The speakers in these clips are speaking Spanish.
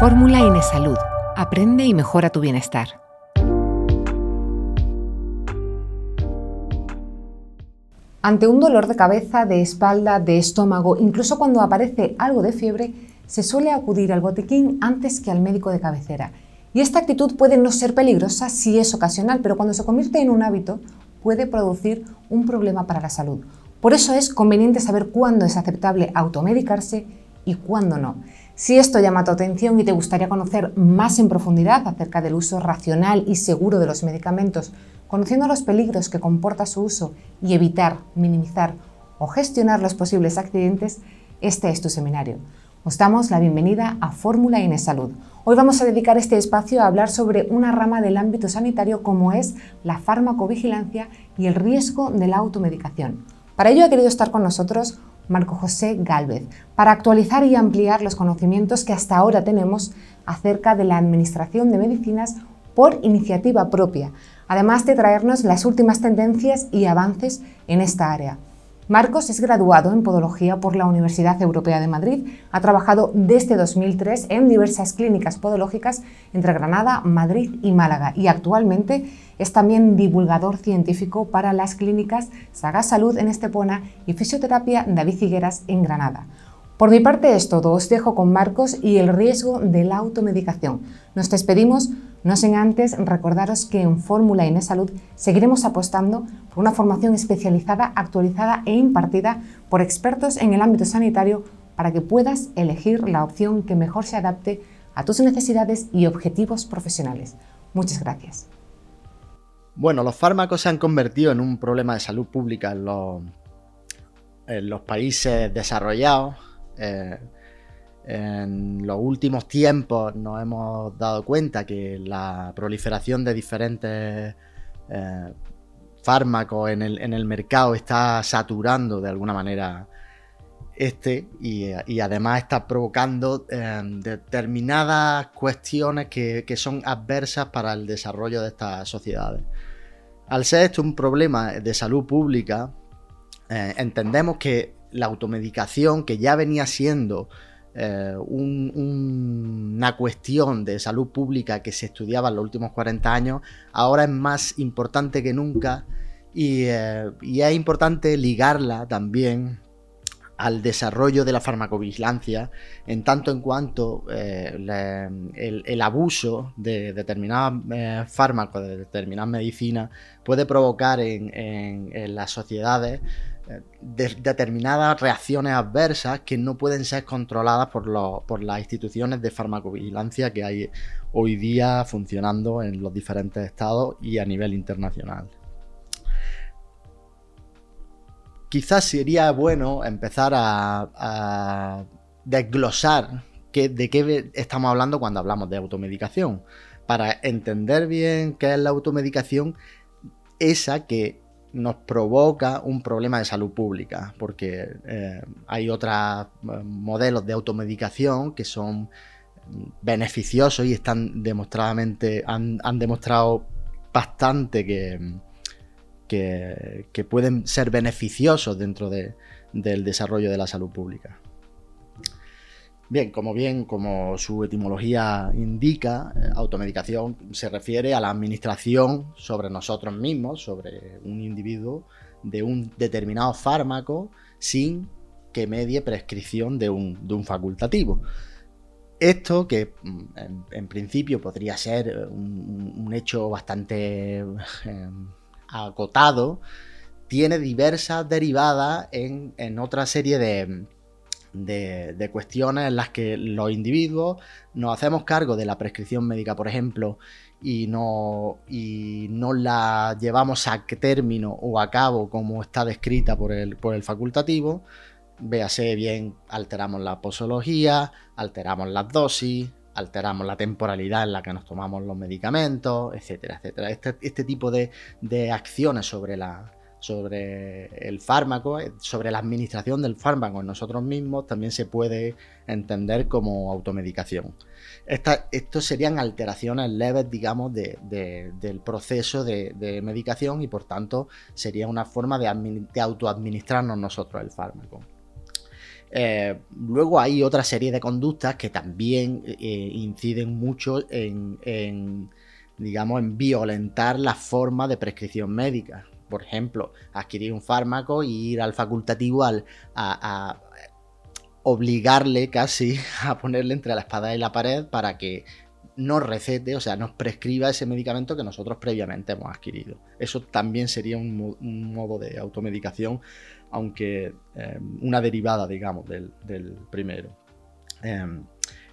Fórmula Inesalud. Aprende y mejora tu bienestar. Ante un dolor de cabeza, de espalda, de estómago, incluso cuando aparece algo de fiebre, se suele acudir al botiquín antes que al médico de cabecera. Y esta actitud puede no ser peligrosa si es ocasional, pero cuando se convierte en un hábito puede producir un problema para la salud. Por eso es conveniente saber cuándo es aceptable automedicarse y cuándo no. Si esto llama tu atención y te gustaría conocer más en profundidad acerca del uso racional y seguro de los medicamentos, conociendo los peligros que comporta su uso y evitar, minimizar o gestionar los posibles accidentes, este es tu seminario. Os damos la bienvenida a Fórmula Inesalud. Hoy vamos a dedicar este espacio a hablar sobre una rama del ámbito sanitario como es la farmacovigilancia y el riesgo de la automedicación. Para ello ha querido estar con nosotros Marco José Gálvez, para actualizar y ampliar los conocimientos que hasta ahora tenemos acerca de la administración de medicinas por iniciativa propia, además de traernos las últimas tendencias y avances en esta área. Marcos es graduado en Podología por la Universidad Europea de Madrid, ha trabajado desde 2003 en diversas clínicas podológicas entre Granada, Madrid y Málaga y actualmente es también divulgador científico para las clínicas Saga Salud en Estepona y Fisioterapia David Figueras en Granada. Por mi parte es todo, os dejo con Marcos y el riesgo de la automedicación. Nos despedimos no sin antes recordaros que en Fórmula Inés Salud seguiremos apostando por una formación especializada, actualizada e impartida por expertos en el ámbito sanitario para que puedas elegir la opción que mejor se adapte a tus necesidades y objetivos profesionales. Muchas gracias. Bueno, los fármacos se han convertido en un problema de salud pública en los, países desarrollados. Eh, en los últimos tiempos nos hemos dado cuenta que la proliferación de diferentes eh, fármacos en el, mercado está saturando de alguna manera este y, además está provocando eh, determinadas cuestiones que, son adversas para el desarrollo de estas sociedades. Al ser esto un problema de salud pública, eh, entendemos que la automedicación, que ya venía siendo eh, una cuestión de salud pública que se estudiaba en los últimos 40 años, ahora es más importante que nunca y, eh, es importante ligarla también al desarrollo de la farmacovigilancia, en tanto en cuanto eh, el, abuso de determinados fármacos, de determinadas medicinas, puede provocar en las sociedades determinadas reacciones adversas que no pueden ser controladas por, por las instituciones de farmacovigilancia que hay hoy día funcionando en los diferentes estados y a nivel internacional. Quizás sería bueno empezar a, desglosar de qué estamos hablando cuando hablamos de automedicación. Para entender bien qué es la automedicación, esa que nos provoca un problema de salud pública, porque eh, hay otros eh, modelos de automedicación que son beneficiosos y están demostradamente, han, demostrado bastante que, que, pueden ser beneficiosos dentro del desarrollo de la salud pública. Bien, como bien, como su etimología indica, eh, automedicación se refiere a la administración sobre nosotros mismos, sobre un individuo, de un determinado fármaco sin que medie prescripción de un, facultativo. Esto, que mm, en, principio podría ser un, hecho bastante em, acotado, tiene diversas derivadas en otra serie de, de, cuestiones en las que los individuos nos hacemos cargo de la prescripción médica, por ejemplo, y no, y no la llevamos a término o a cabo como está descrita por el, por el facultativo, véase bien, alteramos la posología, alteramos las dosis, alteramos la temporalidad en la que nos tomamos los medicamentos, etcétera, etcétera. Este, este tipo de, de acciones sobre la, sobre el fármaco, eh, sobre la administración del fármaco en nosotros mismos, también se puede entender como automedicación. estos serían alteraciones leves, digamos, del proceso de, medicación y por tanto sería una forma de, autoadministrarnos nosotros el fármaco. Eh, luego hay otra serie de conductas que también eh, inciden mucho en, digamos, en violentar la forma de prescripción médica. Por ejemplo, adquirir un fármaco y ir al facultativo al, a obligarle casi a ponerle entre la espada y la pared para que nos recete, o sea, nos prescriba ese medicamento que nosotros previamente hemos adquirido. Eso también sería un, modo de automedicación, aunque em, una derivada, digamos, del, primero. Em,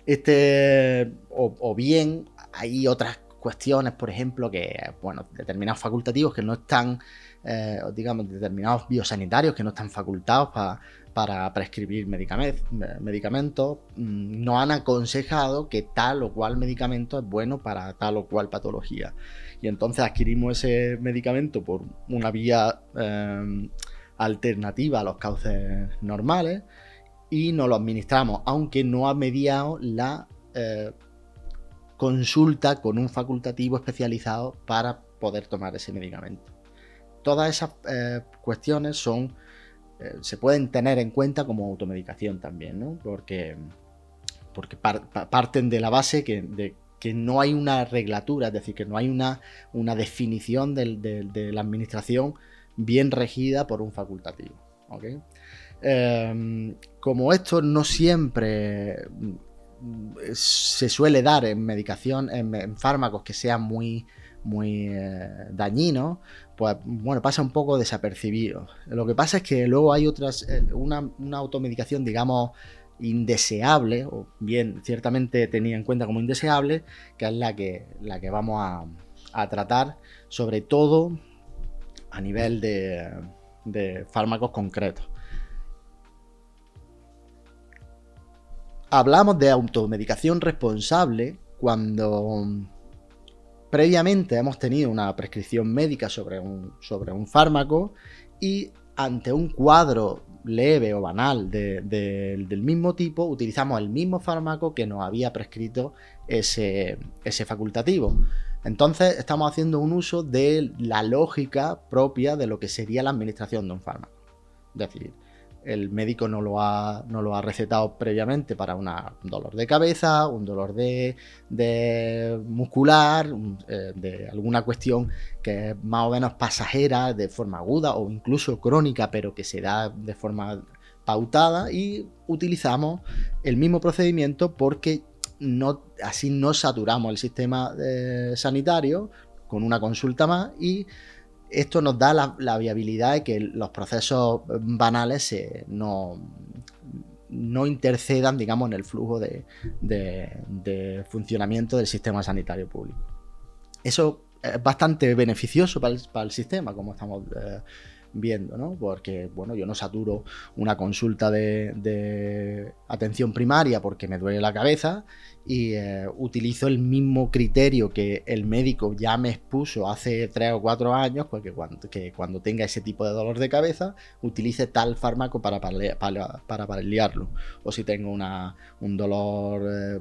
este, o, bien, hay otras cuestiones, por ejemplo, que, bueno, determinados facultativos que no están, eh, digamos, determinados biosanitarios que no están facultados para para prescribir medicamentos, mm, nos han aconsejado que tal o cual medicamento es bueno para tal o cual patología. Y entonces adquirimos ese medicamento por una vía em, alternativa a los cauces normales y nos lo administramos, aunque no ha mediado la eh, consulta con un facultativo especializado para poder tomar ese medicamento. Todas esas eh, cuestiones son eh, se pueden tener en cuenta como automedicación también, ¿no? Porque, porque parten de la base que, de, que no hay una reglatura, es decir, que no hay una, una definición de la administración bien regida por un facultativo. Em, como esto no siempre mm, se suele dar en medicación, en, fármacos que sean muy, muy eh, dañinos, pues bueno, pasa un poco desapercibido. Lo que pasa es que luego hay otras, eh, una, automedicación, digamos, indeseable, o bien ciertamente tenía en cuenta como indeseable, que es la que, la que vamos a, tratar, sobre todo a nivel de, de fármacos concretos. Hablamos de automedicación responsable cuando Previamente hemos tenido una prescripción médica sobre un, sobre un fármaco y ante un cuadro leve o banal del mismo tipo, utilizamos el mismo fármaco que nos había prescrito ese, ese facultativo. Entonces estamos haciendo un uso de la lógica propia de lo que sería la administración de un fármaco. Es decir, el médico no lo ha, no lo ha recetado previamente para un dolor de cabeza, un dolor de, muscular, eh, de alguna cuestión que es más o menos pasajera de forma aguda o incluso crónica, pero que se da de forma pautada y utilizamos el mismo procedimiento porque así no saturamos el sistema eh, sanitario con una consulta más y esto nos da la, viabilidad de que los procesos banales no, no intercedan, digamos, en el flujo de, funcionamiento del sistema sanitario público. Eso es bastante beneficioso para el, sistema, como estamos eh, viendo, ¿no? Porque, bueno, yo no saturo una consulta de, atención primaria porque me duele la cabeza y eh, utilizo el mismo criterio que el médico ya me expuso hace tres o cuatro años, porque cuando, que cuando tenga ese tipo de dolor de cabeza, utilice tal fármaco para, para, paliarlo. O si tengo una, un dolor eh,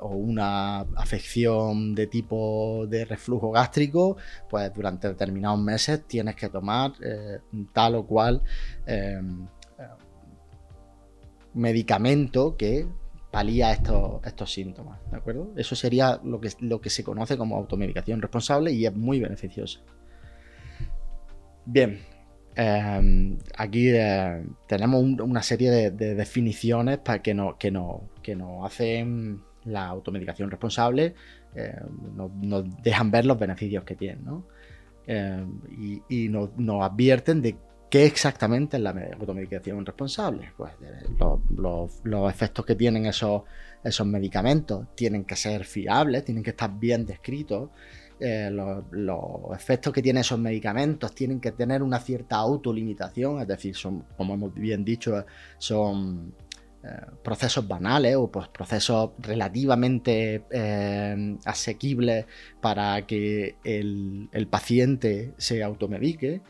o una afección de tipo de reflujo gástrico, pues durante determinados meses tienes que tomar eh, tal o cual medicamento que palía estos, estos síntomas, ¿de acuerdo? Eso sería lo que, lo que se conoce como automedicación responsable y es muy beneficiosa. Bien, em, aquí eh, tenemos una serie de, definiciones para que, no, que, no, que nos hacen la automedicación responsable, eh, nos, dejan ver los beneficios que tiene, ¿no? Em, y, y nos, nos advierten de ¿Qué exactamente es la automedicación responsable? Pues eh, los, efectos que tienen esos, esos medicamentos tienen que ser fiables, tienen que estar bien descritos. Eh, los, efectos que tienen esos medicamentos tienen que tener una cierta autolimitación, es decir, son, como hemos bien dicho, son eh, procesos banales o pues, procesos relativamente asequibles para que el, el paciente se automedique.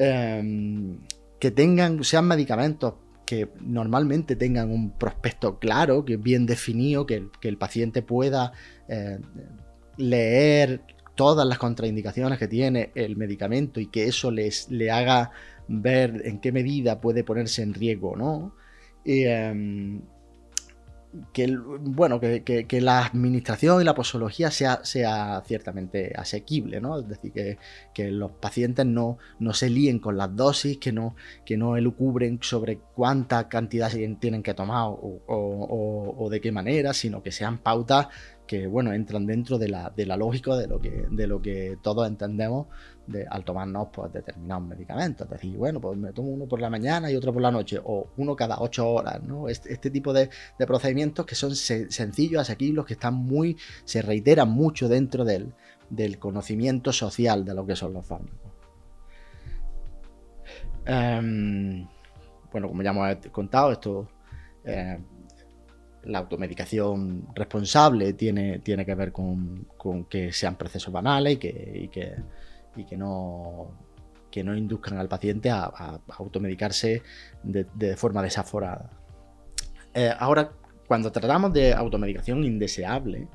Em, que tengan, sean medicamentos que normalmente tengan un prospecto claro, que bien definido, que, el paciente pueda eh, leer todas las contraindicaciones que tiene el medicamento y que eso les, le haga ver en qué medida puede ponerse en riesgo o no. Y, que, bueno, que, la administración y la posología sea, sea ciertamente asequible, ¿no? Es decir, que, los pacientes no, no, se líen con las dosis, que no, que no elucubren sobre cuánta cantidad tienen que tomar o de qué manera, sino que sean pautas que bueno, entran dentro de la, de la lógica de lo que, de lo que todos entendemos de, al tomarnos pues, determinados medicamentos. Es decir, bueno, pues me tomo uno por la mañana y otro por la noche, o uno cada ocho horas, ¿no? Este, este tipo de, procedimientos que son sencillos, asequibles, que están muy, se reiteran mucho dentro del, del conocimiento social de lo que son los fármacos. Em, bueno, como ya hemos contado, esto eh, la automedicación responsable tiene, tiene que ver con, que sean procesos banales y que, que, no, que no induzcan al paciente a, automedicarse de, forma desaforada. Eh, ahora, cuando tratamos de automedicación indeseable,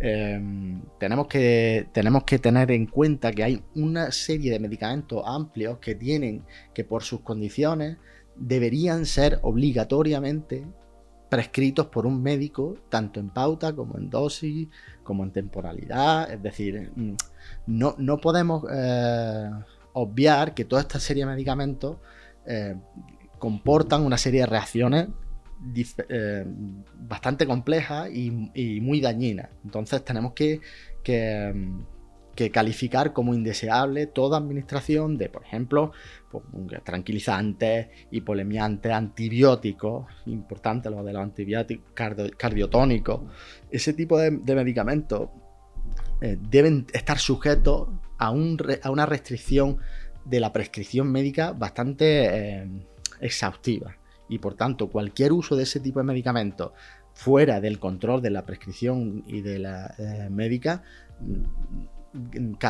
em, tenemos, que, tenemos que tener en cuenta que hay una serie de medicamentos amplios que tienen que por sus condiciones deberían ser obligatoriamente prescritos por un médico, tanto en pauta como en dosis, como en temporalidad. Es decir, mm, no, no podemos eh, obviar que toda esta serie de medicamentos eh, comportan una serie de reacciones eh, bastante complejas y, muy dañinas. Entonces tenemos que, mm, que calificar como indeseable toda administración de, por ejemplo, pues, tranquilizantes, hipolemiantes, antibióticos, importante lo de los antibióticos cardiotónicos, ese tipo de, medicamentos eh, deben estar sujetos a, una restricción de la prescripción médica bastante eh, exhaustiva. Y por tanto, cualquier uso de ese tipo de medicamentos fuera del control de la prescripción y de la eh, médica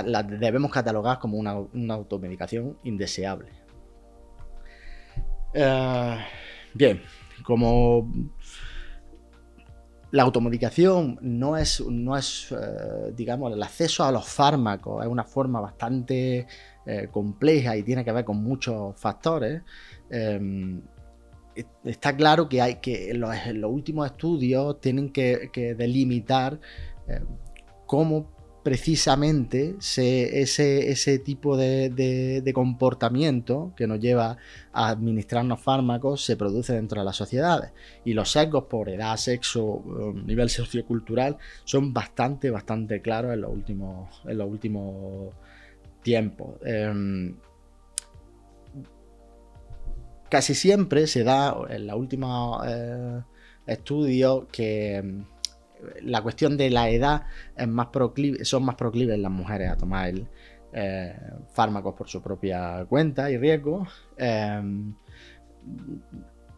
la debemos catalogar como una, automedicación indeseable. Eh, bien, como la automedicación no es, no es eh, digamos, el acceso a los fármacos es una forma bastante eh, compleja y tiene que ver con muchos factores. está claro que hay que los, los últimos estudios tienen que, que delimitar cómo precisamente ese, ese, tipo de, comportamiento que nos lleva a administrarnos fármacos se produce dentro de las sociedades. Y los sesgos por edad, sexo, um, nivel sociocultural son bastante, bastante claros en los últimos, en los últimos tiempos. Em, casi siempre se da en los últimos eh, estudios que la cuestión de la edad es más proclive, son más proclives las mujeres a tomar eh, fármacos por su propia cuenta y riesgo. Em,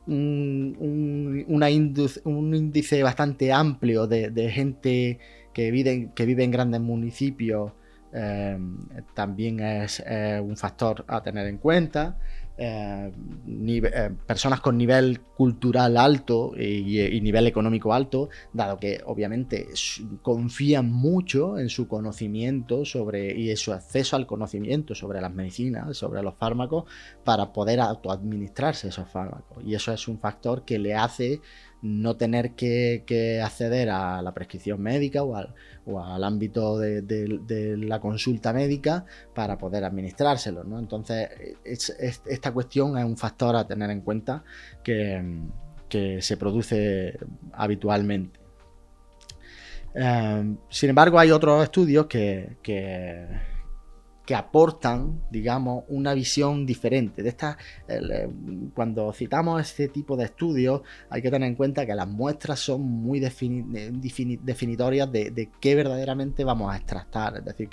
un, índice bastante amplio de, gente que vive, que vive en grandes municipios em, también es un factor a tener en cuenta. Eh, eh, personas con nivel cultural alto y, nivel económico alto, dado que obviamente confían mucho en su conocimiento sobre y en su acceso al conocimiento sobre las medicinas, sobre los fármacos, para poder autoadministrarse esos fármacos. Y eso es un factor que le hace no tener que, acceder a la prescripción médica o al, ámbito de, la consulta médica para poder administrárselo. ¿no? Entonces, esta cuestión es un factor a tener en cuenta que, se produce habitualmente. Eh, sin embargo, hay otros estudios que que aportan, digamos, una visión diferente. De esta, eh, cuando citamos este tipo de estudios, hay que tener en cuenta que las muestras son muy definitorias de, qué verdaderamente vamos a extractar, es decir,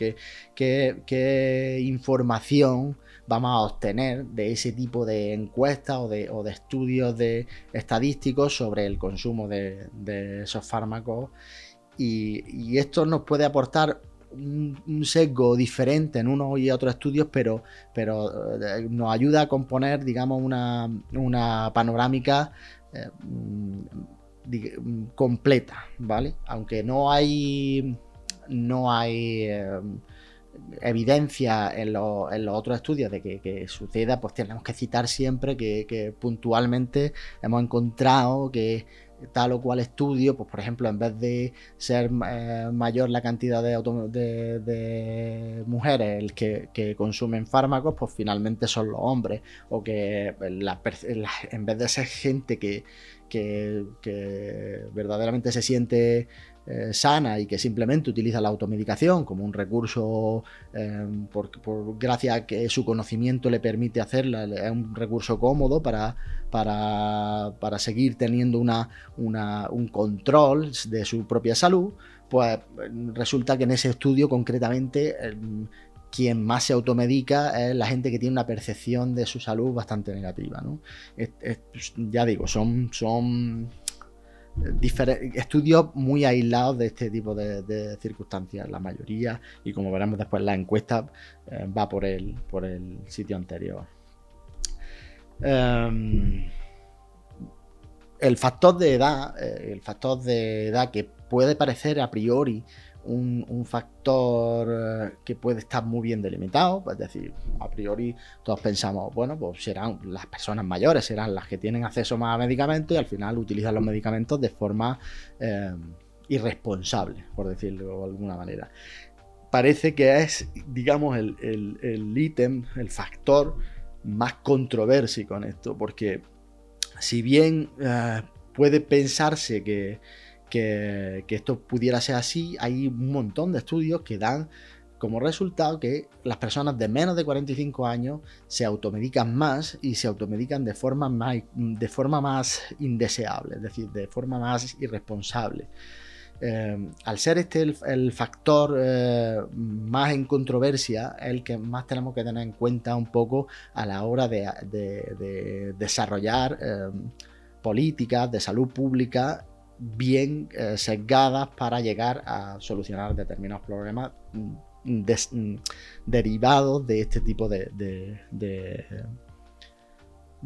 qué, información vamos a obtener de ese tipo de encuestas o de, estudios de estadísticos sobre el consumo de, esos fármacos. Y, esto nos puede aportar un, sesgo diferente en uno y otros estudios, pero, pero eh, nos ayuda a componer, digamos, una, una panorámica eh, mm, completa, ¿vale? Aunque no hay, no hay, eh, evidencia en, los otros estudios de que, suceda, pues tenemos que citar siempre que, puntualmente hemos encontrado que tal o cual estudio, pues por ejemplo, en vez de ser eh, mayor la cantidad de, mujeres que, consumen fármacos, pues finalmente son los hombres, o que en vez de ser gente que verdaderamente se siente eh, sana y que simplemente utiliza la automedicación como un recurso, eh, por, gracias a que su conocimiento le permite hacerla, es un recurso cómodo para, para, seguir teniendo una, un control de su propia salud, pues resulta que en ese estudio concretamente... quien más se automedica es la gente que tiene una percepción de su salud bastante negativa. ya digo, son, son estudios muy aislados de este tipo de, circunstancias, la mayoría, y como veremos después la encuesta eh, va por el, por el sitio anterior. Em, el factor de edad, eh, el factor de edad que puede parecer a priori un, factor eh, que puede estar muy bien delimitado, es decir, a priori todos pensamos, bueno, pues serán las personas mayores, serán las que tienen acceso más a medicamentos y al final utilizan los medicamentos de forma eh, irresponsable, por decirlo de alguna manera. Parece que es, digamos, el ítem, el, factor más controversi con esto, porque si bien eh, puede pensarse que que, esto pudiera ser así, hay un montón de estudios que dan como resultado que las personas de menos de 45 años se automedican más y se automedican de forma más, de forma más indeseable, es decir, de forma más irresponsable. Eh, al ser este el, factor eh, más en controversia, el que más tenemos que tener en cuenta un poco a la hora de, desarrollar eh, políticas de salud pública bien eh, sesgadas para llegar a solucionar determinados problemas mm, mm, derivados de este tipo de, de,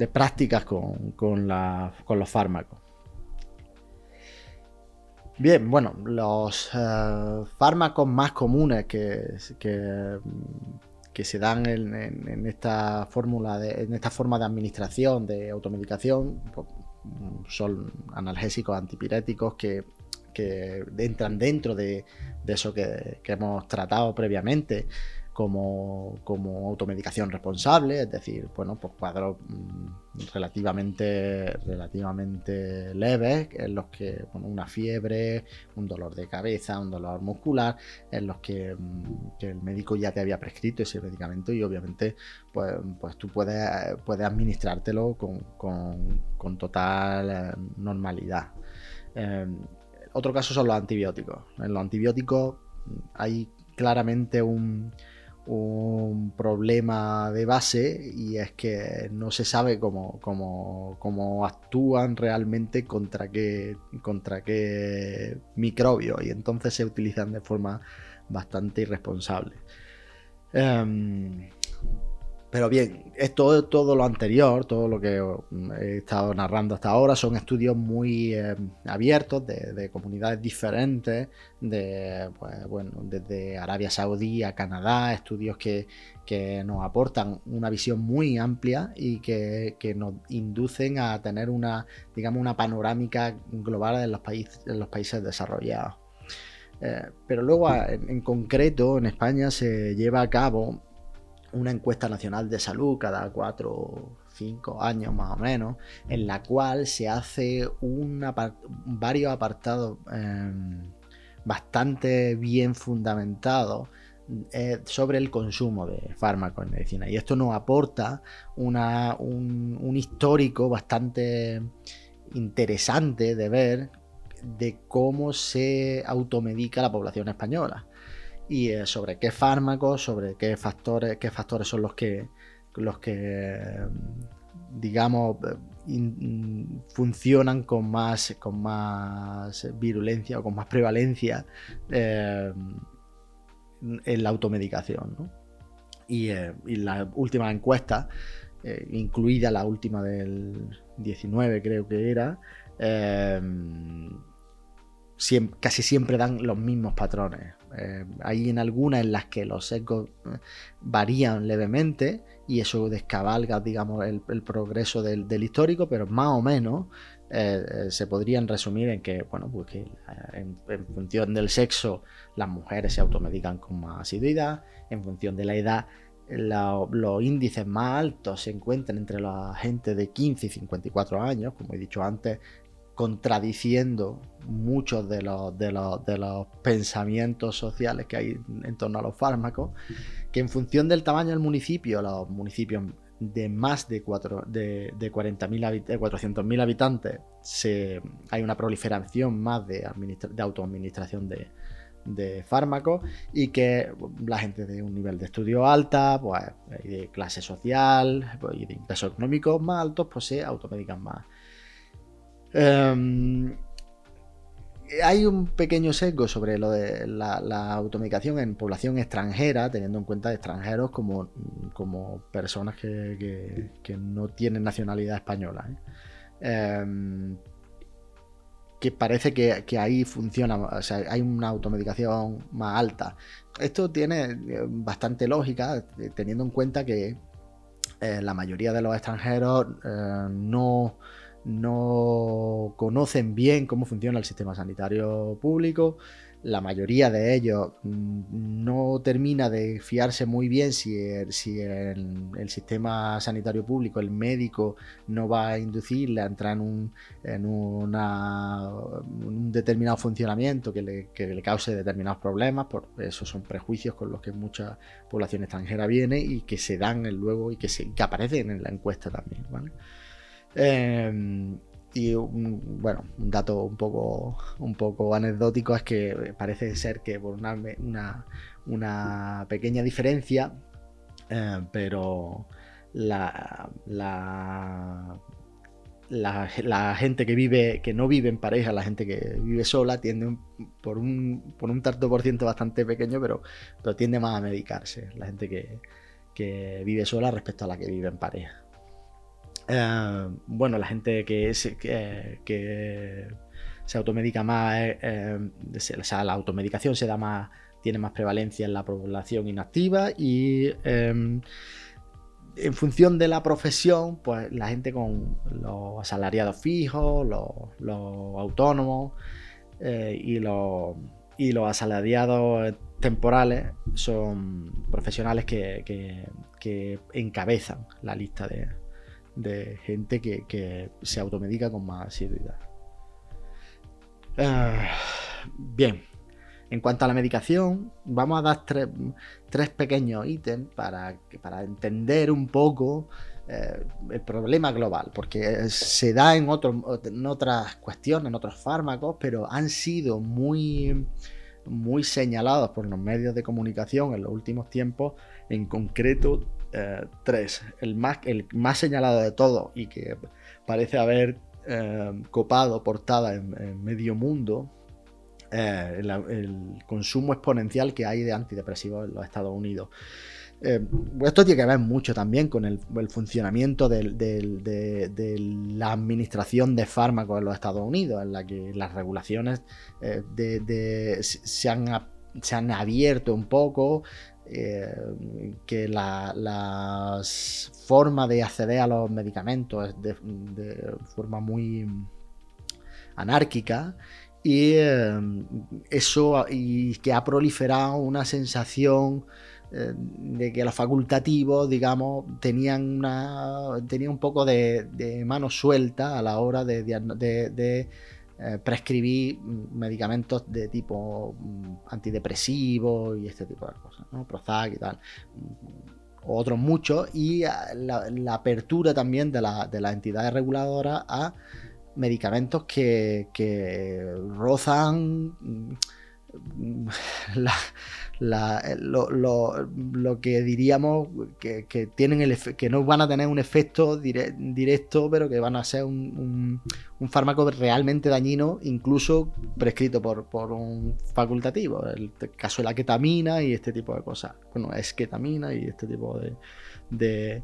prácticas con, los fármacos. Bien, bueno, los eh, fármacos más comunes que, que, se dan en, esta fórmula, en esta forma de administración, de automedicación, pues, son analgésicos antipiréticos que, entran dentro de, eso que, hemos tratado previamente como, automedicación responsable, es decir, bueno, pues cuadros mm, relativamente, relativamente leves, en los que una fiebre, un dolor de cabeza, un dolor muscular, en los que, mm, el médico ya te había prescrito ese medicamento y obviamente pues, pues tú puedes, puedes administrártelo con, total eh, normalidad. Eh, otro caso son los antibióticos. En los antibióticos hay claramente un, un problema de base y es que no se sabe cómo, cómo, actúan realmente contra qué, contra qué microbio y entonces se utilizan de forma bastante irresponsable. Em, pero bien, esto, todo lo anterior, todo lo que mm, he estado narrando hasta ahora, son estudios muy eh, abiertos de, comunidades diferentes, de, pues, bueno, desde Arabia Saudí a Canadá, estudios que, nos aportan una visión muy amplia y que, nos inducen a tener una, digamos, una panorámica global en los, países, en los países desarrollados. Eh, pero luego, en concreto, en España se lleva a cabo una encuesta nacional de salud cada cuatro o cinco años más o menos, en la cual se hace varios apartados em, bastante bien fundamentados eh, sobre el consumo de fármacos en medicina. Y esto nos aporta un histórico bastante interesante de ver de cómo se automedica la población española y eh, sobre qué fármacos, sobre qué factores, qué factores son los que, los que digamos, funcionan con más, con más virulencia o con más prevalencia eh, en la automedicación. Y, eh, y, la última encuesta, incluida la última del 19 creo que era, casi siempre dan los mismos patrones. Eh, hay en algunas en las que los sesgos eh, varían levemente y eso descabalga, digamos, el, progreso del, histórico, pero más o menos se podrían resumir en que, bueno, pues que en, función del sexo las mujeres se automedican con más asiduidad, en función de la edad los índices más altos se encuentran entre la gente de 15 y 54 años, como he dicho antes, contradiciendo muchos de los, de los, pensamientos sociales que hay en torno a los fármacos, que en función del tamaño del municipio, los municipios de más de, 4, de, de 400.000 habitantes, se, hay una proliferación más de, de autoadministración de, de fármacos y que la gente de un nivel de estudio alta, pues, de clase social pues, y de ingresos económicos más altos, pues se automedican más. Em, hay un pequeño sesgo sobre lo de la, automedicación en población extranjera, teniendo en cuenta extranjeros como, como personas que, no tienen nacionalidad española. ¿eh? Em, que parece que, ahí funciona, o sea, hay una automedicación más alta. Esto tiene eh, bastante lógica, eh, teniendo en cuenta que la mayoría de los extranjeros no no conocen bien cómo funciona el sistema sanitario público. La mayoría de ellos mm, no termina de fiarse muy bien si el, si el, sistema sanitario público, el médico, no va a inducirle a entrar en un, en un determinado funcionamiento que le, que le, cause determinados problemas. Por esos son prejuicios con los que mucha población extranjera viene y que se dan luego y que, se, que aparecen en la encuesta también. ¿vale? Em, y bueno, un dato un poco, un poco anecdótico es que parece ser que por una, una, pequeña diferencia, eh, pero la, la, la, gente que vive, que no vive en pareja, la gente que vive sola, tiende por, un, por un tanto por ciento bastante pequeño, pero, pero tiende más a medicarse, la gente que, que vive sola respecto a la que vive en pareja. Eh, bueno, la gente que, se, que, automedica más, eh, eh, o sea, la automedicación se da más, tiene más prevalencia en la población inactiva y em, en función de la profesión, pues la gente con los asalariados fijos, los, autónomos y, los, y los asalariados temporales son profesionales que encabezan la lista de, de gente que, se automedica con más asiduidad. Ah, bien, en cuanto a la medicación, vamos a dar tres, pequeños ítems para, para, entender un poco eh, el problema global, porque se da en, en otras cuestiones, en otros fármacos, pero han sido muy, muy señalados por los medios de comunicación en los últimos tiempos, en concreto eh, tres. El más, el más señalado de todo y que parece haber eh, copado portada en, medio mundo, eh, el, consumo exponencial que hay de antidepresivos en los Estados Unidos. esto tiene que ver mucho también con el, funcionamiento de, la administración de fármacos en los Estados Unidos, en la que las regulaciones se, han, se han abierto un poco, eh, que la, las formas de acceder a los medicamentos es de, forma muy anárquica y eh, eso y que ha proliferado una sensación eh, de que los facultativos, digamos, tenían una tenían un poco de, mano suelta a la hora de, de eh, prescribir medicamentos de tipo mm, antidepresivo y este tipo de cosas, ¿no? Prozac y tal. Otros muchos, y la, apertura también de, la, de las entidades reguladoras a medicamentos que, que rozan mm, la, eh, lo, que diríamos que, tienen el que no van a tener un efecto directo, pero que van a ser un, fármaco realmente dañino, incluso prescrito por, un facultativo. El caso de la ketamina y este tipo de cosas. Bueno, es ketamina y este tipo de, de,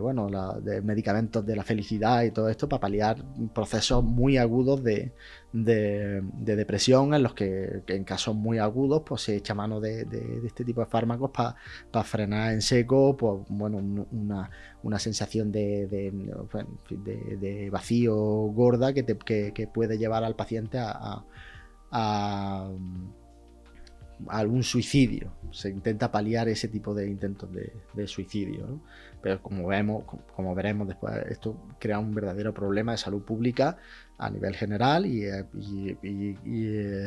bueno, de medicamentos de la felicidad y todo esto para paliar procesos muy agudos de, depresión en los que, en casos muy agudos pues se echa mano de, este tipo de fármacos para frenar en seco pues, bueno, una, sensación de, vacío gorda que, puede llevar al paciente a algún suicidio. Se intenta paliar ese tipo de intentos de, suicidio. Pero como vemos, como veremos después, esto crea un verdadero problema de salud pública a nivel general y,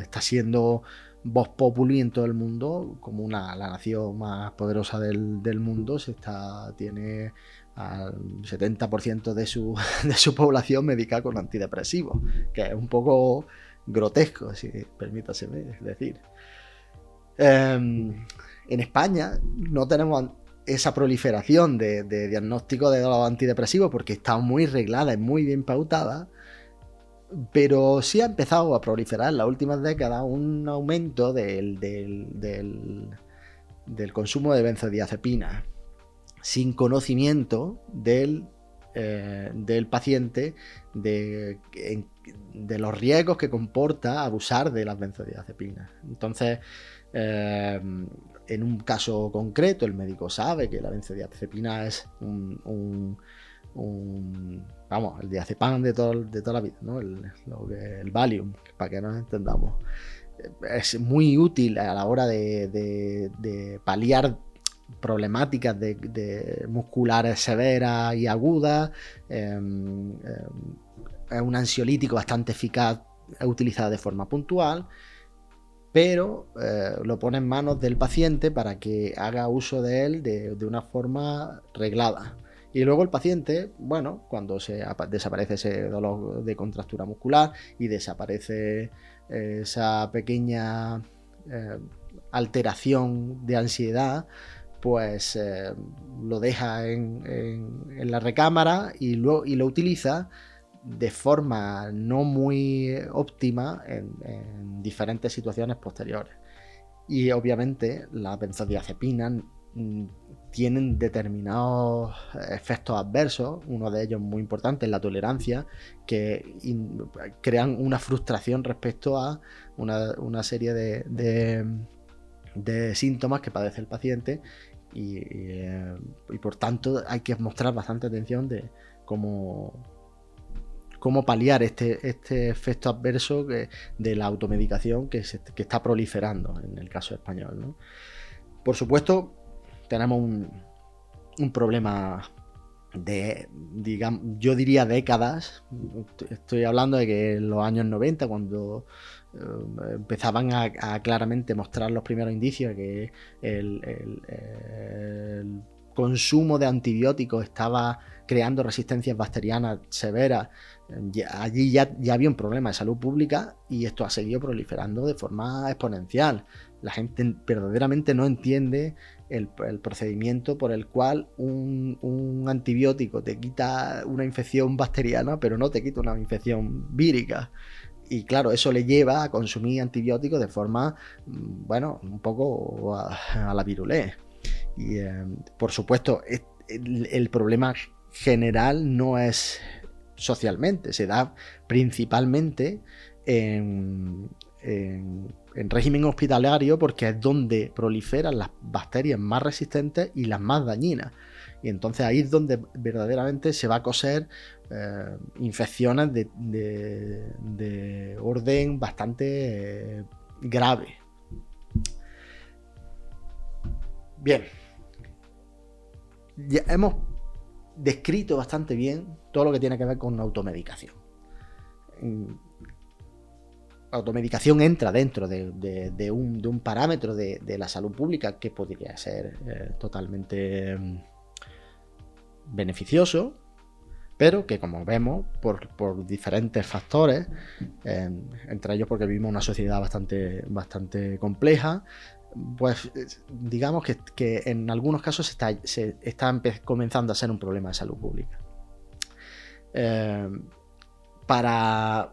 está siendo voz populi en todo el mundo como una, la nación más poderosa del, mundo. Se está, tiene al 70% de su, de su población médica con antidepresivos, que es un poco grotesco, si permítaseme decir. Em, en España no tenemos esa proliferación de, diagnóstico de los antidepresivos porque está muy reglada y muy bien pautada, pero sí ha empezado a proliferar en las últimas décadas un aumento del, consumo de benzodiazepinas sin conocimiento del, eh, paciente de, de los riesgos que comporta abusar de las benzodiazepinas. Entonces, Em, en un caso concreto, el médico sabe que la benzodiazepina es un, vamos, el diazepam de, todo, de toda la vida, ¿no? el, el Valium, para que nos entendamos. Es muy útil a la hora de, paliar problemáticas de, musculares severas y agudas. Em, em, es un ansiolítico bastante eficaz, utilizado de forma puntual pero eh, lo pone en manos del paciente para que haga uso de él de, una forma reglada. Y luego el paciente, bueno, cuando se desaparece ese dolor de contractura muscular y desaparece eh, esa pequeña eh, alteración de ansiedad, pues lo deja en, la recámara y y lo utiliza de forma no muy óptima en, diferentes situaciones posteriores. Y obviamente las benzodiazepinas mm, tienen determinados efectos adversos, uno de ellos muy importante es la tolerancia, que crean una frustración respecto a una, serie de, de, síntomas que padece el paciente y, eh, y, por tanto hay que mostrar bastante atención de cómo, cómo paliar este, este efecto adverso de la automedicación que, está proliferando en el caso español. Por supuesto, tenemos un, problema de, digamos, yo diría décadas. Estoy hablando de que en los años 90, cuando eh, empezaban a, claramente mostrar los primeros indicios de que el, consumo de antibióticos estaba creando resistencias bacterianas severas allí ya, había un problema de salud pública y esto ha seguido proliferando de forma exponencial. La gente verdaderamente no entiende el, procedimiento por el cual un, antibiótico te quita una infección bacteriana, pero no te quita una infección vírica. Y claro, eso le lleva a consumir antibióticos de forma, mm, bueno, un poco a, la virulé. Y eh, por supuesto, el problema general no es socialmente, se da principalmente en, régimen hospitalario porque es donde proliferan las bacterias más resistentes y las más dañinas. Y entonces ahí es donde verdaderamente se va a coser eh, infecciones de, orden bastante eh, grave. Bien. Ya hemos descrito bastante bien todo lo que tiene que ver con automedicación. Automedicación entra dentro de, un, parámetro de, la salud pública que podría ser eh, totalmente mm, beneficioso, pero que como vemos, por, diferentes factores, entre ellos porque vivimos una sociedad bastante, bastante compleja, pues digamos que, en algunos casos se está, comenzando a ser un problema de salud pública. Eh, para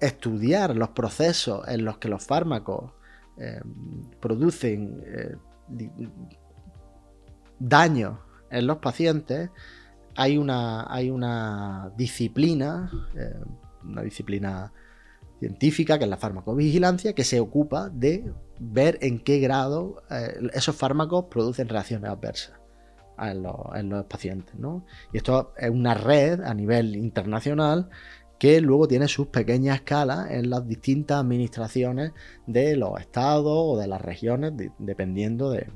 estudiar los procesos en los que los fármacos eh, producen eh, daño en los pacientes hay una, hay una disciplina, eh, una disciplina científica, que es la farmacovigilancia, que se ocupa de ver en qué grado eh, esos fármacos producen reacciones adversas en los, pacientes. Y esto es una red a nivel internacional que luego tiene sus pequeñas escalas en las distintas administraciones de los estados o de las regiones, dependiendo de,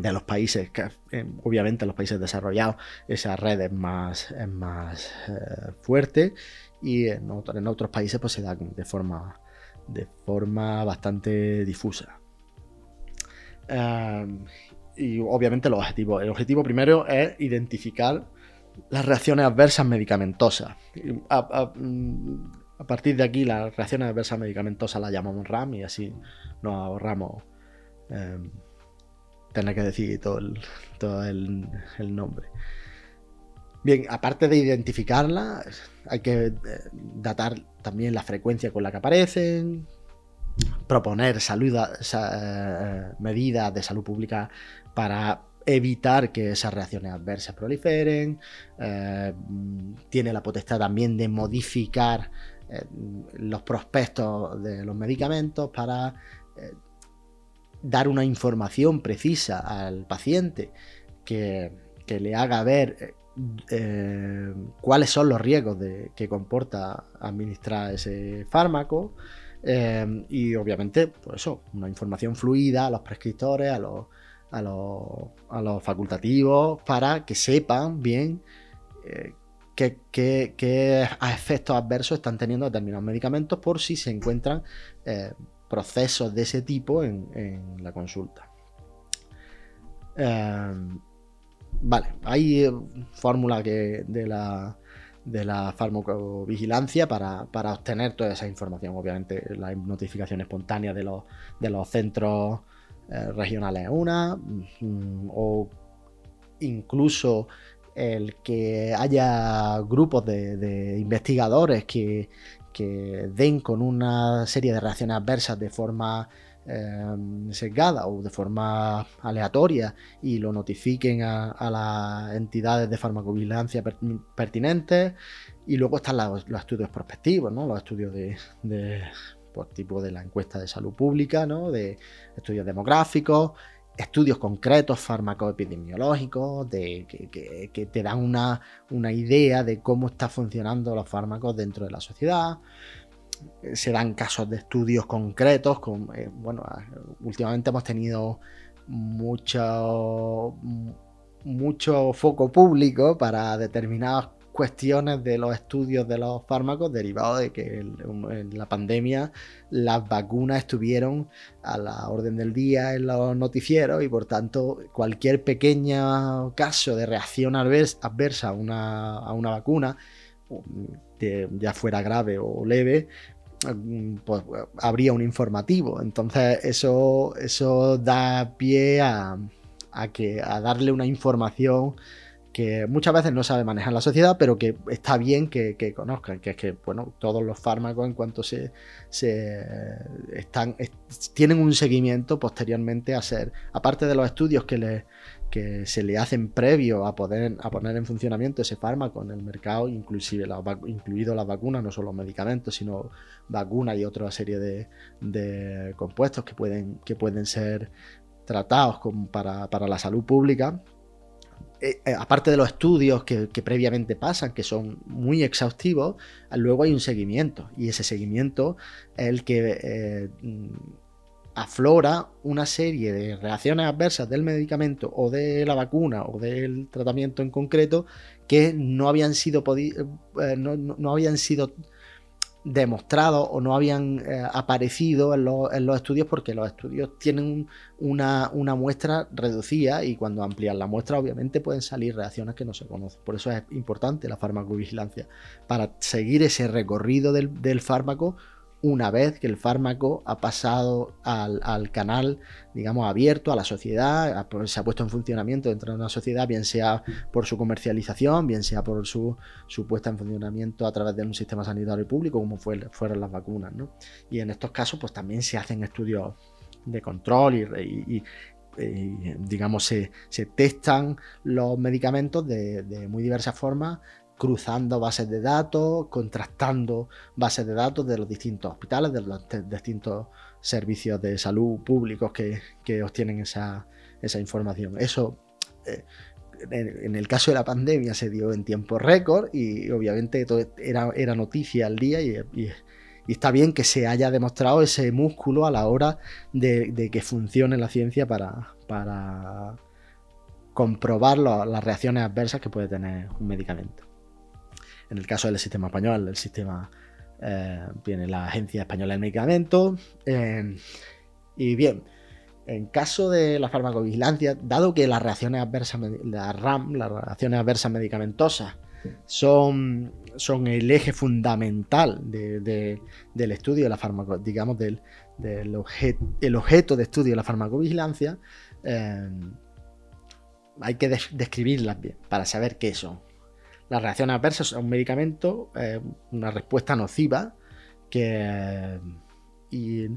los países. Eh, obviamente en los países desarrollados esa red es más, más eh, fuerte y en, otros países pues se da de forma, de forma bastante difusa. Y obviamente los objetivos. El objetivo primero es identificar las reacciones adversas medicamentosas. A, mm, partir de aquí, las reacciones adversas medicamentosas las llamamos RAM y así nos ahorramos em, tener que decir todo el, todo el, nombre. Bien, aparte de identificarlas, hay que eh, datar también la frecuencia con la que aparecen, proponer eh, medidas de salud pública para evitar que esas reacciones adversas proliferen, eh, tiene la potestad también de modificar los prospectos de los medicamentos para dar una información precisa al paciente que, le haga ver cuáles son los riesgos que comporta administrar ese fármaco. y obviamente, pues eso, una información fluida a los prescriptores, a los, a los, facultativos para que sepan bien eh, qué, efectos adversos están teniendo determinados medicamentos por si se encuentran eh, procesos de ese tipo en, la consulta. Vale, hay fórmula que de la de la farmacovigilancia para, para, obtener toda esa información. Obviamente, la notificación espontánea de los, de los centros eh, regionales una, mm, o incluso el que haya grupos de, investigadores que, den con una serie de reacciones adversas de forma eh, sesgada o de forma aleatoria y lo notifiquen a, las entidades de farmacovigilancia pertinentes. Y luego están los, estudios prospectivos, los estudios de por tipo de la encuesta de salud pública, de estudios demográficos, estudios concretos fármaco-epidemiológicos, de, que, te dan una, una, idea de cómo están funcionando los fármacos dentro de la sociedad. Se dan casos de estudios concretos, con, eh, bueno, últimamente hemos tenido mucho, mucho foco público para determinados cuestiones de los estudios de los fármacos derivados de que en la pandemia las vacunas estuvieron a la orden del día en los noticieros y por tanto cualquier pequeño caso de reacción adversa a una, a una vacuna, ya fuera grave o leve, pues habría un informativo. Entonces eso, eso da pie a, a, que, a darle una información que muchas veces no sabe manejar la sociedad, pero que está bien que, conozcan, que es que, bueno, todos los fármacos en cuanto se, están, tienen un seguimiento posteriormente a ser, aparte de los estudios que, le, que se le hacen previo a poder a poner en funcionamiento ese fármaco en el mercado, inclusive incluido las vacunas, no solo medicamentos, sino vacunas y otra serie de, compuestos que pueden, que pueden ser tratados para, para la salud pública eh, eh, aparte de los estudios que, previamente pasan, que son muy exhaustivos, luego hay un seguimiento. Y ese seguimiento es el que eh, aflora una serie de reacciones adversas del medicamento o de la vacuna o del tratamiento en concreto que no habían sido, no habían sido demostrado o no habían eh, aparecido en, los estudios porque los estudios tienen una, muestra reducida y cuando amplían la muestra obviamente pueden salir reacciones que no se conocen. Por eso es importante la farmacovigilancia, para seguir ese recorrido del, del fármaco una vez que el fármaco ha pasado al, canal, digamos, abierto a la sociedad, se ha puesto en funcionamiento dentro de una sociedad, bien sea por su comercialización, bien sea por su, puesta en funcionamiento a través de un sistema sanitario público, como fueron las vacunas. Y en estos casos, pues también se hacen estudios de control y, digamos, se, testan los medicamentos de, muy diversas formas, cruzando bases de datos, contrastando bases de datos de los distintos hospitales, de los distintos servicios de salud públicos que, obtienen esa, información. Eso, eh, en, el caso de la pandemia, se dio en tiempo récord y obviamente era, era noticia al día y, está bien que se haya demostrado ese músculo a la hora de, que funcione la ciencia para, para comprobar las reacciones adversas que puede tener un medicamento. En el caso del sistema español, el sistema eh, viene la Agencia Española del Medicamento. Eh, y bien, en caso de la farmacovigilancia, dado que las reacciones adversas, la RAM, las reacciones adversas medicamentosas, son, son el eje fundamental del estudio de la farmaco, digamos, del, el objeto de estudio de la farmacovigilancia, eh, hay que describirlas bien para saber qué son. Las reacciones adversas a un medicamento, eh, una respuesta nociva que, y,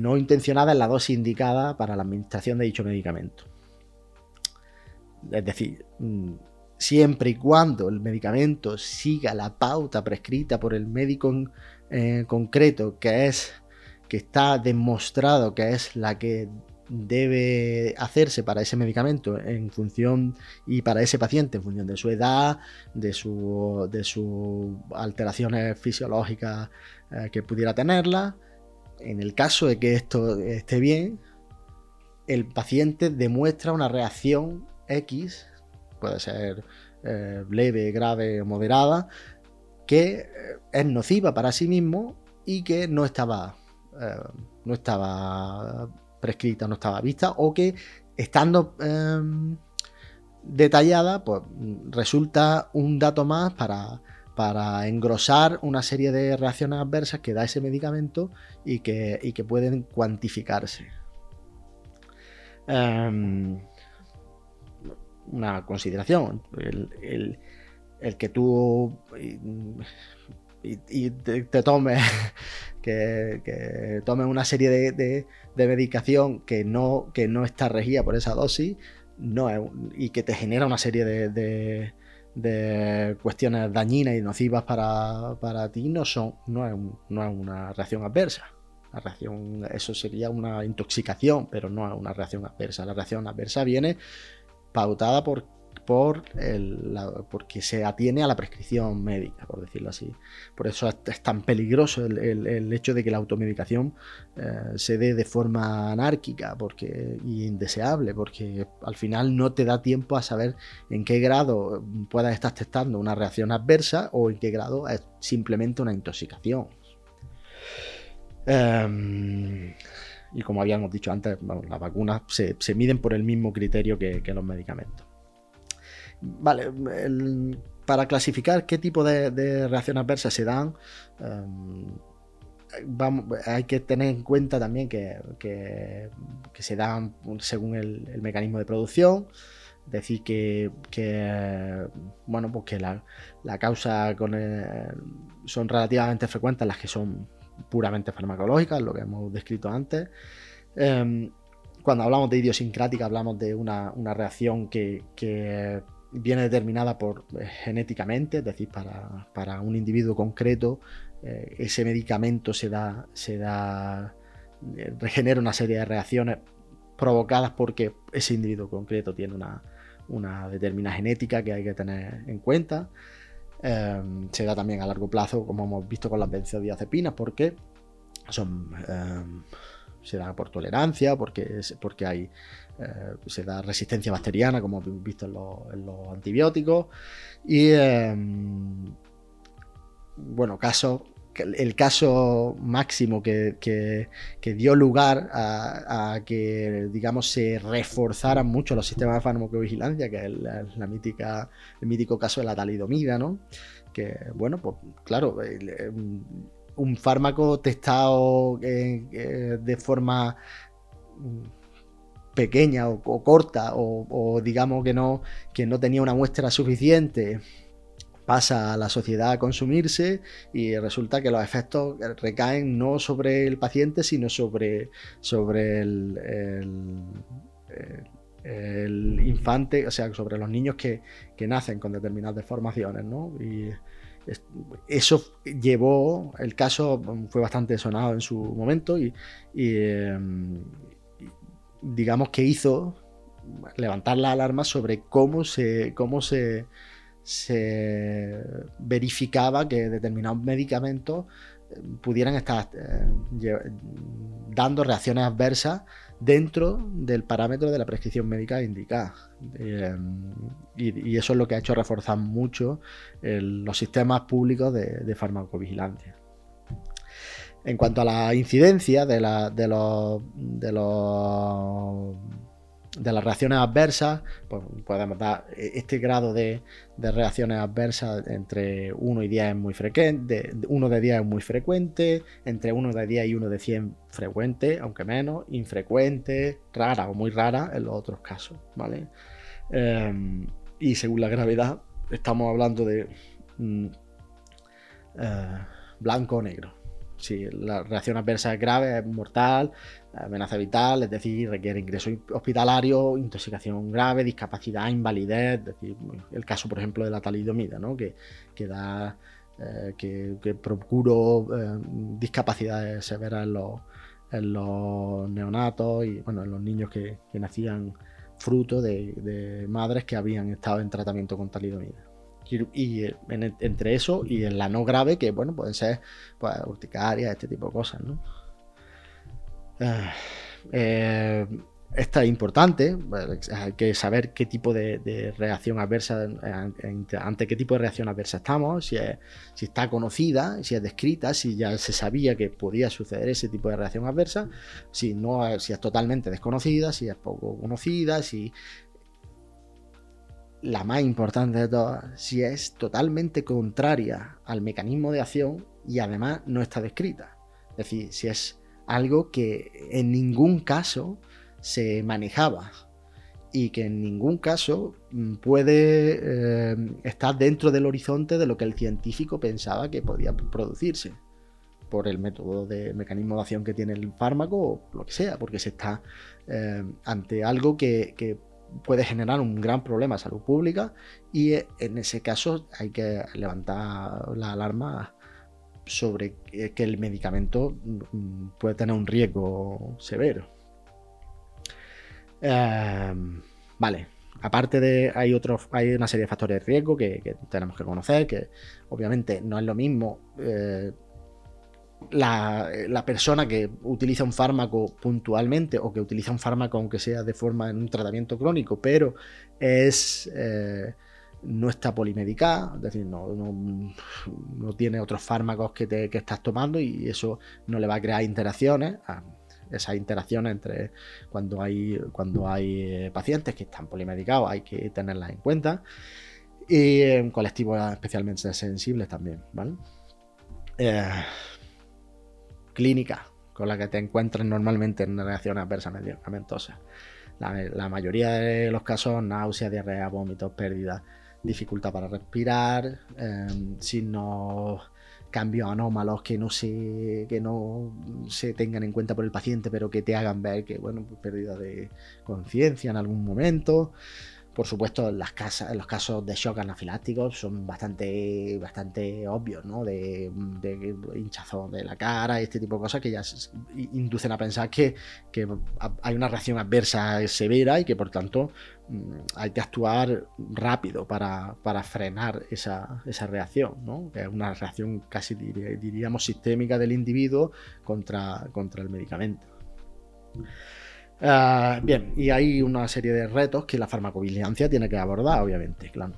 no intencionada en la dosis indicada para la administración de dicho medicamento. Es decir, mm, siempre y cuando el medicamento siga la pauta prescrita por el médico en concreto, que es que está demostrado que es la que debe hacerse para ese medicamento en función y para ese paciente en función de su edad, de sus de su alteraciones fisiológicas eh, que pudiera tenerla. En el caso de que esto esté bien, el paciente demuestra una reacción X, puede ser eh, leve, grave o moderada, que eh, es nociva para sí mismo y que no estaba, no estaba prescrita no estaba vista o que estando em, detallada, pues resulta un dato más para, para engrosar una serie de reacciones adversas que da ese medicamento y que, que pueden cuantificarse. Em, una consideración, el, que tú y, te, tomes que, tome una serie de, medicación que no, que no está regida por esa dosis no y que te genera una serie de, cuestiones dañinas y nocivas para, ti no, son, no, es no es una reacción adversa. La reacción, eso sería una intoxicación, pero no es una reacción adversa. La reacción adversa viene pautada por por porque se atiene a la prescripción médica, por decirlo así. Por eso es, tan peligroso el, hecho de que la automedicación eh, se dé de forma anárquica porque, y indeseable, porque al final no te da tiempo a saber en qué grado puedas estar testando una reacción adversa o en qué grado es simplemente una intoxicación. Em, y como habíamos dicho antes, las vacunas se, miden por el mismo criterio que los medicamentos. Vale, para clasificar qué tipo de, reacciones adversas se dan, em, hay que tener en cuenta también que, se dan según el, mecanismo de producción. Decir, que, bueno, pues que la, causa con son relativamente frecuentes las que son puramente farmacológicas, lo que hemos descrito antes. Em, cuando hablamos de idiosincrática, hablamos de una, reacción que, viene determinada por eh, genéticamente, es decir, para, un individuo concreto, eh, ese medicamento se da, se da, eh, regenera una serie de reacciones provocadas porque ese individuo concreto tiene una, determinada genética que hay que tener en cuenta. Em, se da también a largo plazo, como hemos visto con las benzodiazepinas, porque son, em, se da por tolerancia, porque, porque hay eh, se da resistencia bacteriana, como hemos visto en, los antibióticos. Y em, bueno, caso, el caso máximo que, dio lugar a, que, digamos, se reforzaran mucho los sistemas de farmacovigilancia, que es la, mítica, el mítico caso de la talidomida, ¿no? Que, bueno, pues claro, em, un fármaco testado eh, eh, de forma pequeña o, corta o, digamos que no, que no tenía una muestra suficiente pasa a la sociedad a consumirse y resulta que los efectos recaen no sobre el paciente, sino sobre, sobre el, infante, o sea, sobre los niños que, nacen con determinadas deformaciones, ¿no? Eso llevó, el caso fue bastante sonado en su momento y, em, digamos que hizo levantar la alarma sobre cómo se, cómo se, se verificaba que determinados medicamentos eh, pudieran estar eh, dando reacciones adversas dentro del parámetro de la prescripción médica indicada. Eh, y, eso es lo que ha hecho reforzar mucho los sistemas públicos de, farmacovigilancia. En cuanto a la incidencia de, de los de las reacciones adversas, pues podemos dar eh, este grado de, reacciones adversas entre 1 y 10 es muy frecuente, 1 de 10 es muy frecuente, entre 1 de 10 y 1 de 100 frecuente, aunque menos, infrecuente, rara o muy rara en los otros casos, ¿vale? Em, y según la gravedad, estamos hablando de mm, eh, blanco o negro. Si la reacción adversa es grave, es mortal, amenaza vital, es decir, requiere ingreso hospitalario, intoxicación grave, discapacidad, invalidez, decir, el caso, por ejemplo, de la talidomida, ¿no? que, que da eh, que, procuro eh, discapacidades severas en los, en los, neonatos y bueno, en los niños que, nacían fruto de, madres que habían estado en tratamiento con talidomida. Y, entre eso y en la no grave, que bueno, pueden ser pues, urticaria, este tipo de cosas, ¿no? Ah, eh, esta es importante, hay que saber qué tipo de, reacción adversa, ante qué tipo de reacción adversa estamos, si, si está conocida, si es descrita, si ya se sabía que podía suceder ese tipo de reacción adversa, si, no, si es totalmente desconocida, si es poco conocida, si... La más importante de todas, si es totalmente contraria al mecanismo de acción y además no está descrita. Es decir, si es algo que en ningún caso se manejaba y que en ningún caso mm, puede eh, estar dentro del horizonte de lo que el científico pensaba que podía producirse por el método de mecanismo de acción que tiene el fármaco o lo que sea, porque se está eh, ante algo que, que, puede generar un gran problema a salud pública y eh, en ese caso hay que levantar la alarma sobre que el medicamento mm, puede tener un riesgo severo. Em, vale, aparte de hay otros hay una serie de factores de riesgo que, tenemos que conocer que obviamente no es lo mismo eh, la, persona que utiliza un fármaco puntualmente o que utiliza un fármaco aunque sea de forma en un tratamiento crónico pero es eh, no está polimedicada, es decir, no, no, tiene otros fármacos que, te, que, estás tomando y eso no le va a crear interacciones. Esas interacciones entre cuando hay, cuando hay eh, pacientes que están polimedicados hay que tenerlas en cuenta. Y en colectivos especialmente sensibles también, ¿vale? Eh, clínica con la que te encuentres normalmente en reacciones adversas medicamentosas. La, mayoría de los casos, náusea, diarrea, vómitos, pérdida dificultad para respirar, em, signos cambios anómalos que no se que no se tengan en cuenta por el paciente pero que te hagan ver que bueno pues pérdida de conciencia en algún momento por supuesto, los casos de shock anafilácticos son bastante, bastante obvios, ¿no? De, de hinchazón de la cara y este tipo de cosas que ya inducen a pensar que, hay una reacción adversa severa y que por tanto mm, hay que actuar rápido para, frenar esa, reacción, ¿no? Que es una reacción casi diríamos sistémica del individuo contra, contra el medicamento. Ah, bien, y hay una serie de retos que la farmacovigilancia tiene que abordar, obviamente, claro.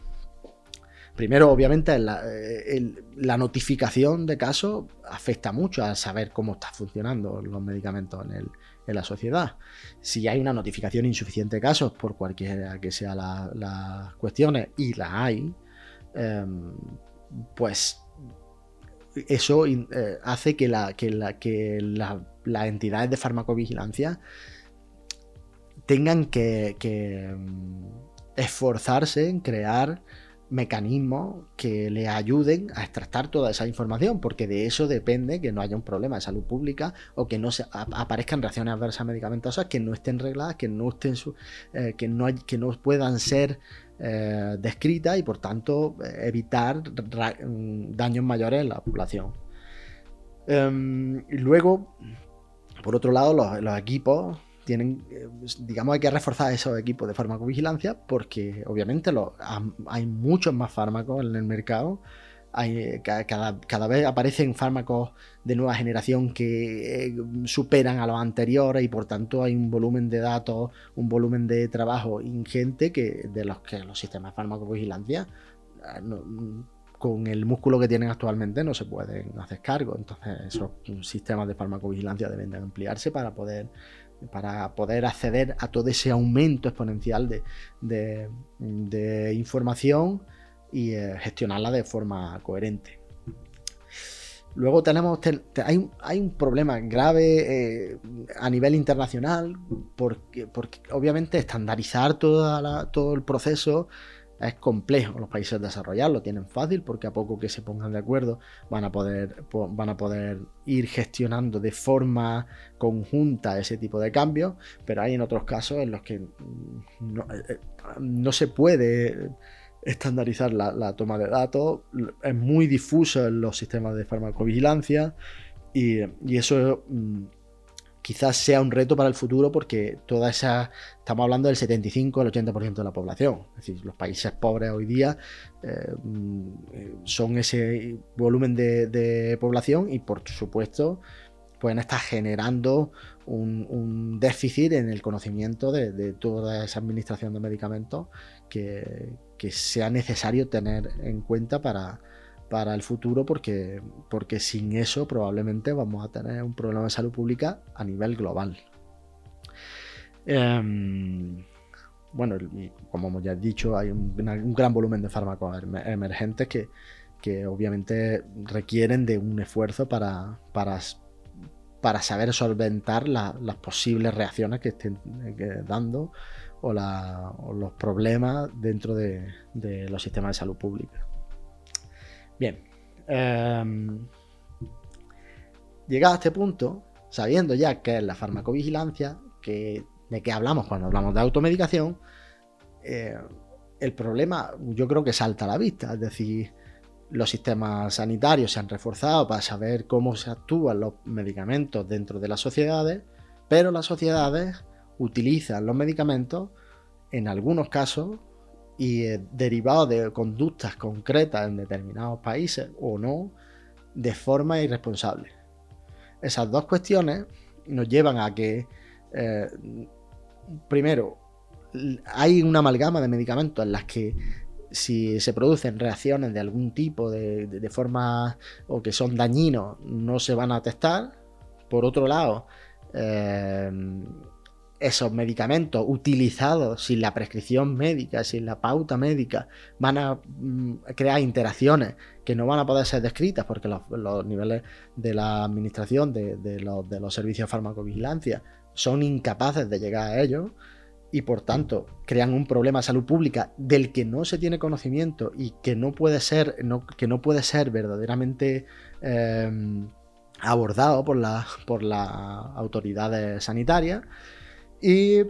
Primero, obviamente, la, eh, notificación de casos afecta mucho a saber cómo están funcionando los medicamentos en, la sociedad. Si hay una notificación insuficiente de casos, por cualquiera que sean las cuestiones, y la hay, em, pues eso eh, hace que las entidades de farmacovigilancia tengan que, mm, esforzarse en crear mecanismos que le ayuden a extractar toda esa información, porque de eso depende que no haya un problema de salud pública o que no se, aparezcan reacciones adversas medicamentosas que no estén regladas, que no estén eh, que, no que no puedan ser eh, descritas y por tanto evitar daños mayores en la población. Em, luego, por otro lado, los equipos tienen, eh, digamos, hay que reforzar esos equipos de farmacovigilancia porque obviamente hay muchos más fármacos en el mercado. Hay, cada, vez aparecen fármacos de nueva generación que eh, superan a los anteriores y por tanto hay un volumen de datos, un volumen de trabajo ingente que, de los que los sistemas de farmacovigilancia eh, con el músculo que tienen actualmente no se pueden hacer cargo. Entonces esos sistemas de farmacovigilancia deben de ampliarse para poder para poder acceder a todo ese aumento exponencial de, información y eh, gestionarla de forma coherente. Luego tenemos, hay, un problema grave eh, a nivel internacional porque obviamente estandarizar todo el proceso es complejo. Los países desarrollados lo tienen fácil porque a poco que se pongan de acuerdo van a poder, van a poder ir gestionando de forma conjunta ese tipo de cambios, pero hay en otros casos en los que no, eh, eh, se puede estandarizar la, toma de datos, es muy difuso en los sistemas de farmacovigilancia y, y eso mm, quizás sea un reto para el futuro porque toda esa, estamos hablando del 75 al 80% de la población, es decir, los países pobres hoy día eh, mm, son ese volumen de, población y por supuesto pueden estar generando un, déficit en el conocimiento de, toda esa administración de medicamentos que sea necesario tener en cuenta para, para el futuro porque, porque sin eso probablemente vamos a tener un problema de salud pública a nivel global. Em, bueno, como ya he dicho, hay un, gran volumen de fármacos emergentes que, que, obviamente requieren de un esfuerzo para, para, para saber solventar las posibles reacciones que estén dando o, los problemas dentro de, de los sistemas de salud pública. Bien. Em, llegado a este punto, sabiendo ya que es la farmacovigilancia, que, de qué hablamos cuando hablamos de automedicación, eh, el problema yo creo que salta a la vista. Es decir, los sistemas sanitarios se han reforzado para saber cómo se actúan los medicamentos dentro de las sociedades, pero las sociedades utilizan los medicamentos en algunos casos y eh, derivado de conductas concretas en determinados países o no, de forma irresponsable. Esas dos cuestiones nos llevan a que, eh, primero, hay una amalgama de medicamentos en las que si se producen reacciones de algún tipo de, forma o que son dañinos, no se van a testar. Por otro lado, eh, esos medicamentos utilizados sin la prescripción médica, sin la pauta médica, van a mm, crear interacciones que no van a poder ser descritas porque los, niveles de la administración de, los, servicios de farmacovigilancia son incapaces de llegar a ellos y por tanto crean un problema de salud pública del que no se tiene conocimiento y que no puede ser, que no puede ser verdaderamente em, abordado por, por las autoridades sanitarias. Y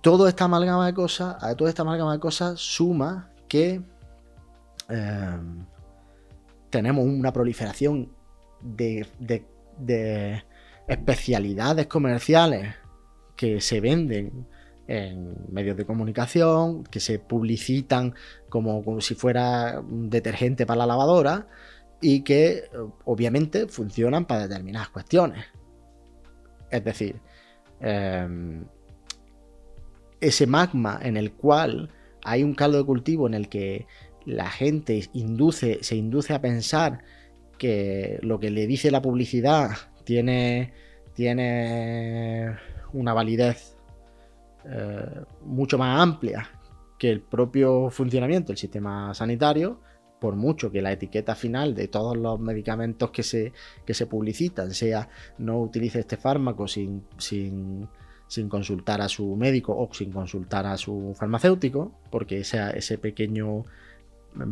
toda esta amalgama de cosas, toda esta amalgama de cosas suma que em, tenemos una proliferación de, especialidades comerciales que se venden en medios de comunicación, que se publicitan como, como, si fuera un detergente para la lavadora y que obviamente funcionan para determinadas cuestiones. Es decir, Em, ese magma en el cual hay un caldo de cultivo en el que la gente induce, se induce a pensar que lo que le dice la publicidad tiene, tiene una validez eh, mucho más amplia que el propio funcionamiento del sistema sanitario, por mucho que la etiqueta final de todos los medicamentos que se, que se publicitan sea no utilice este fármaco sin, sin, sin consultar a su médico o sin consultar a su farmacéutico, porque ese, ese pequeño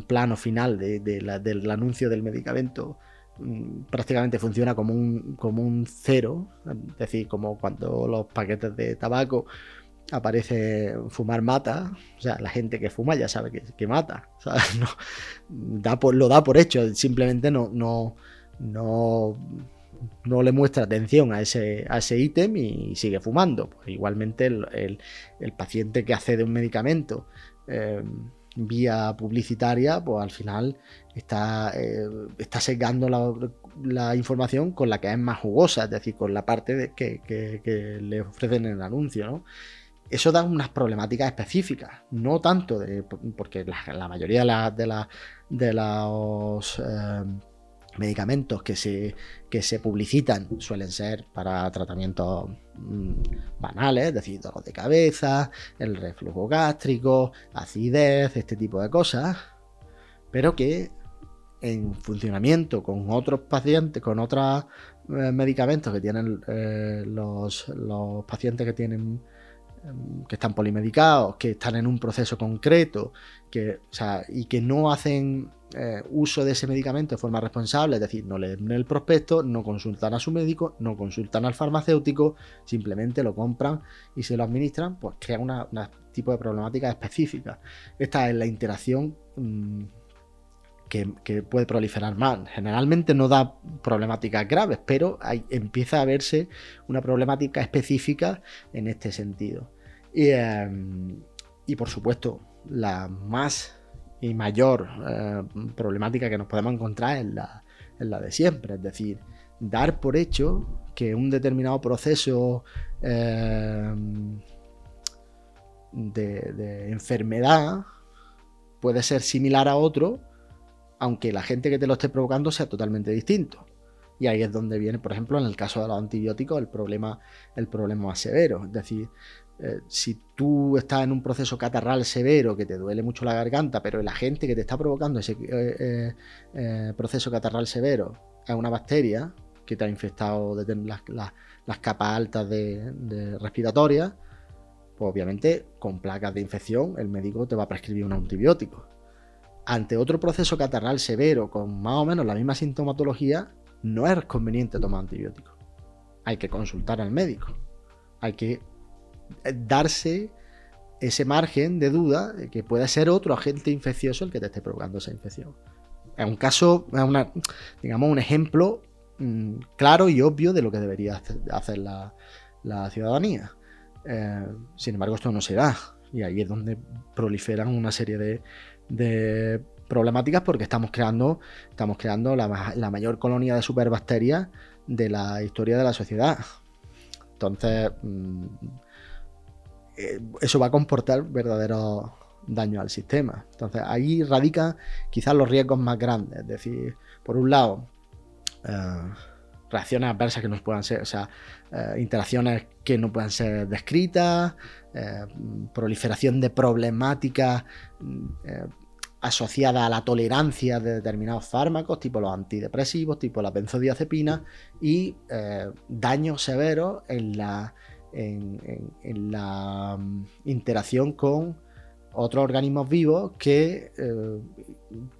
plano final del anuncio del medicamento mm, prácticamente funciona como un, como un cero, es decir, como cuando los paquetes de tabaco aparece fumar mata, o sea, la gente que fuma ya sabe que, mata, No, da lo da por hecho, simplemente no, no, no, no le muestra atención a ese, a ese ítem y sigue fumando. Pues igualmente el, paciente que accede a un medicamento eh, vía publicitaria, pues al final está, eh, está secando la, información con la que es más jugosa, es decir, con la parte de que, que, le ofrecen en el anuncio, ¿no? Eso da unas problemáticas específicas, no tanto de, porque la, mayoría de, los eh, medicamentos que se, que se publicitan suelen ser para tratamientos mm, banales, es decir, dolor de cabeza, el reflujo gástrico, acidez, este tipo de cosas, pero que en funcionamiento con otros pacientes, con otros eh, medicamentos que tienen eh, los, pacientes que tienen que están polimedicados, que están en un proceso concreto, que, y que no hacen eh, uso de ese medicamento de forma responsable, es decir, no leen el prospecto, no consultan a su médico, no consultan al farmacéutico, simplemente lo compran y se lo administran, pues crea un tipo de problemática específica. Esta es la interacción mm, que, puede proliferar más. Generalmente no da problemáticas graves, pero empieza a verse una problemática específica en este sentido. Y, em, por supuesto, la más y mayor eh, problemática que nos podemos encontrar es la, de siempre, es decir, dar por hecho que un determinado proceso em, de enfermedad puede ser similar a otro aunque la gente que te lo esté provocando sea totalmente distinto. Y ahí es donde viene, por ejemplo, en el caso de los antibióticos, el problema, el problema más severo. Es decir, eh, si tú estás en un proceso catarral severo que te duele mucho la garganta, pero el agente que te está provocando ese eh, eh, proceso catarral severo es una bacteria que te ha infectado las, capas altas de, de respiratorias, pues obviamente con placas de infección el médico te va a prescribir un antibiótico ante otro proceso catarral severo con más o menos la misma sintomatología, no es conveniente tomar antibióticos. Hay que consultar al médico. Hay que eh, darse ese margen de duda de que puede ser otro agente infeccioso el que te esté provocando esa infección. Es un caso, una, digamos, un ejemplo mm, claro y obvio de lo que debería hacer la, ciudadanía. Eh, sin embargo, esto no se da. Y ahí es donde proliferan una serie de, de problemáticas porque estamos creando, estamos creando la, mayor colonia de superbacterias de la historia de la sociedad. Entonces, mm, eh, eso va a comportar verdaderos daños al sistema. Entonces, ahí radican quizás los riesgos más grandes. Es decir, por un lado, eh, reacciones adversas que no puedan ser, o sea, eh, interacciones que no puedan ser descritas, proliferación de problemáticas asociada a la tolerancia de determinados fármacos, tipo los antidepresivos, tipo la benzodiazepina, y eh, daños severos en la, en, la mm, interacción con otros organismos vivos que eh,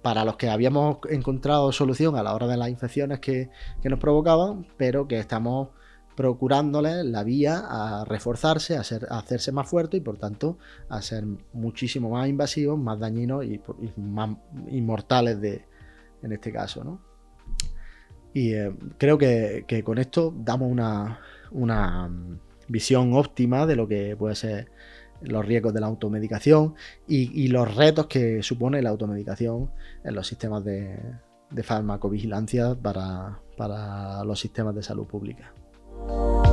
para los que habíamos encontrado solución a la hora de las infecciones que, que nos provocaban, pero que estamos procurándole la vía a reforzarse, a, ser, hacerse más fuerte y por tanto a ser muchísimo más invasivos, más dañinos y, más inmortales de, en este caso. ¿no? Y eh, creo que, con esto damos una, una visión óptima de lo que puede ser los riesgos de la automedicación y, los retos que supone la automedicación en los sistemas de, de farmacovigilancia para, para los sistemas de salud pública. Bye.